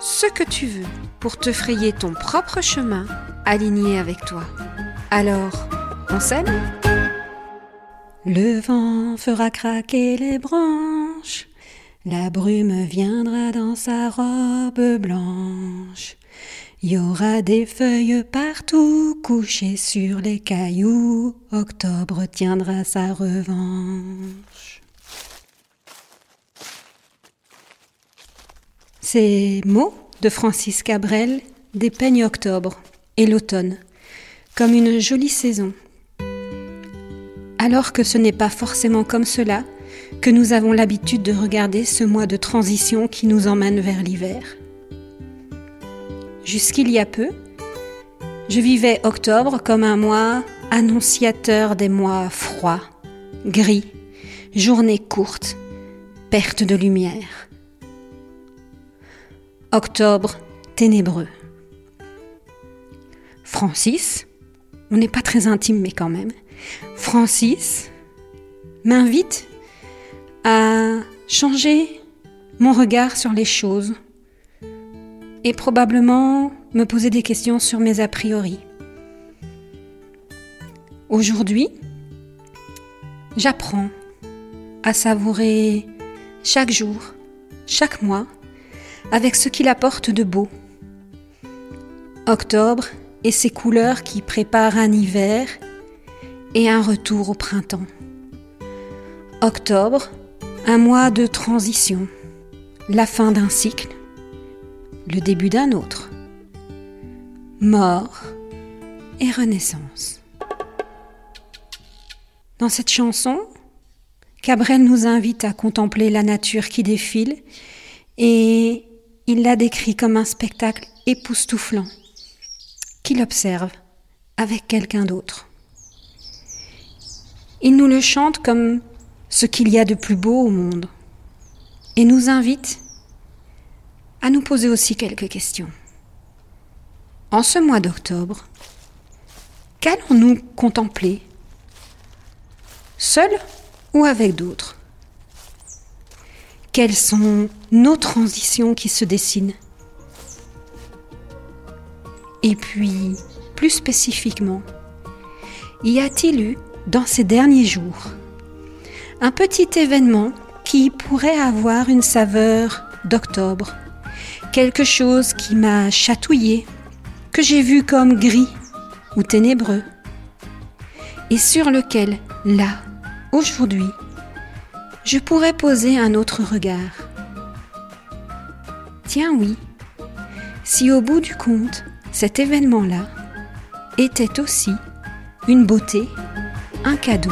ce que tu veux pour te frayer ton propre chemin aligné avec toi. Alors, on s'aime Le vent fera craquer les branches, la brume viendra dans sa robe blanche. Il y aura des feuilles partout couchées sur les cailloux. Octobre tiendra sa revanche. Ces mots de Francis Cabrel dépeignent octobre et l'automne comme une jolie saison. Alors que ce n'est pas forcément comme cela que nous avons l'habitude de regarder ce mois de transition qui nous emmène vers l'hiver. Jusqu'il y a peu, je vivais octobre comme un mois annonciateur des mois froids, gris, journées courtes, perte de lumière. Octobre ténébreux. Francis, on n'est pas très intime mais quand même, Francis m'invite à changer mon regard sur les choses et probablement me poser des questions sur mes a priori. Aujourd'hui, j'apprends à savourer chaque jour, chaque mois, avec ce qu'il apporte de beau. Octobre et ses couleurs qui préparent un hiver et un retour au printemps. Octobre, un mois de transition, la fin d'un cycle, le début d'un autre. Mort et renaissance. Dans cette chanson, Cabrel nous invite à contempler la nature qui défile et il la décrit comme un spectacle époustouflant qu'il observe avec quelqu'un d'autre. Il nous le chante comme ce qu'il y a de plus beau au monde et nous invite à nous poser aussi quelques questions. En ce mois d'octobre, qu'allons-nous contempler Seuls ou avec d'autres? Quelles sont nos transitions qui se dessinent. Et puis, plus spécifiquement, y a-t-il eu, dans ces derniers jours, un petit événement qui pourrait avoir une saveur d'octobre quelque chose qui m'a chatouillé, que j'ai vu comme gris ou ténébreux, et sur lequel, là, aujourd'hui, je pourrais poser un autre regard. Tiens oui, si au bout du compte, cet événement-là était aussi une beauté, un cadeau.